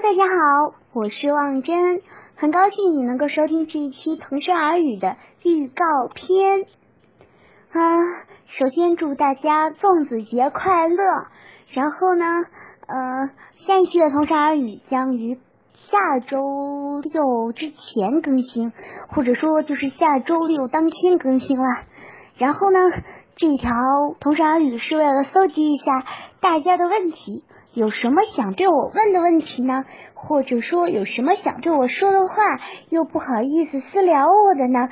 大家好，我是望真，很高兴你能够收听这一期同声耳语的预告片。啊，首先祝大家粽子节快乐。然后呢，呃，下一期的同声耳语将于下周六之前更新，或者说就是下周六当天更新了。然后呢，这条同声耳语是为了搜集一下大家的问题。有什么想对我问的问题呢？或者说有什么想对我说的话，又不好意思私聊我的呢？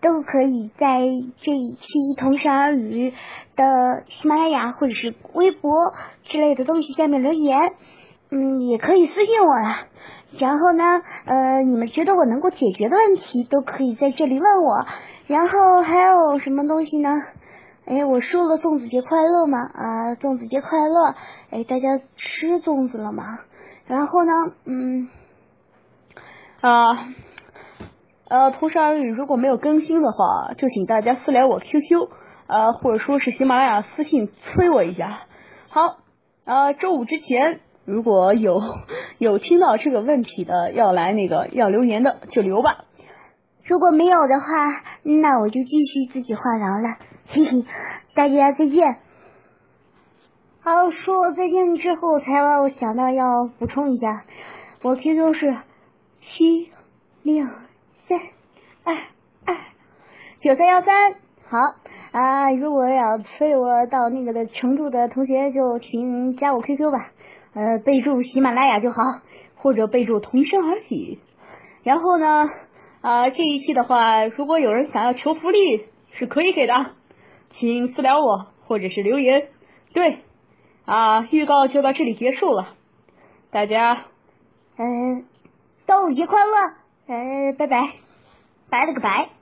都可以在这一期同声而语的喜马拉雅或者是微博之类的东西下面留言，嗯，也可以私信我啊。然后呢，呃，你们觉得我能够解决的问题，都可以在这里问我。然后还有什么东西呢？哎，我说了粽子节快乐吗？啊，粽子节快乐！哎，大家吃粽子了吗？然后呢，嗯，啊，呃，同时而语如果没有更新的话，就请大家私聊我 QQ，呃，或者说是喜马拉雅私信催我一下。好，呃，周五之前如果有有听到这个问题的要来那个要留言的就留吧。如果没有的话，那我就继续自己话痨了。嘿嘿，大家再见。好，说再见之后，才让我想到要补充一下，我 QQ 是七六三二二九三幺三。好啊，如果要催我到那个的程度的同学，就请加我 QQ 吧。呃，备注喜马拉雅就好，或者备注同声儿语。然后呢，啊，这一期的话，如果有人想要求福利，是可以给的。请私聊我，或者是留言。对，啊，预告就到这里结束了。大家，嗯，端午节快乐！嗯，拜拜，拜了个拜。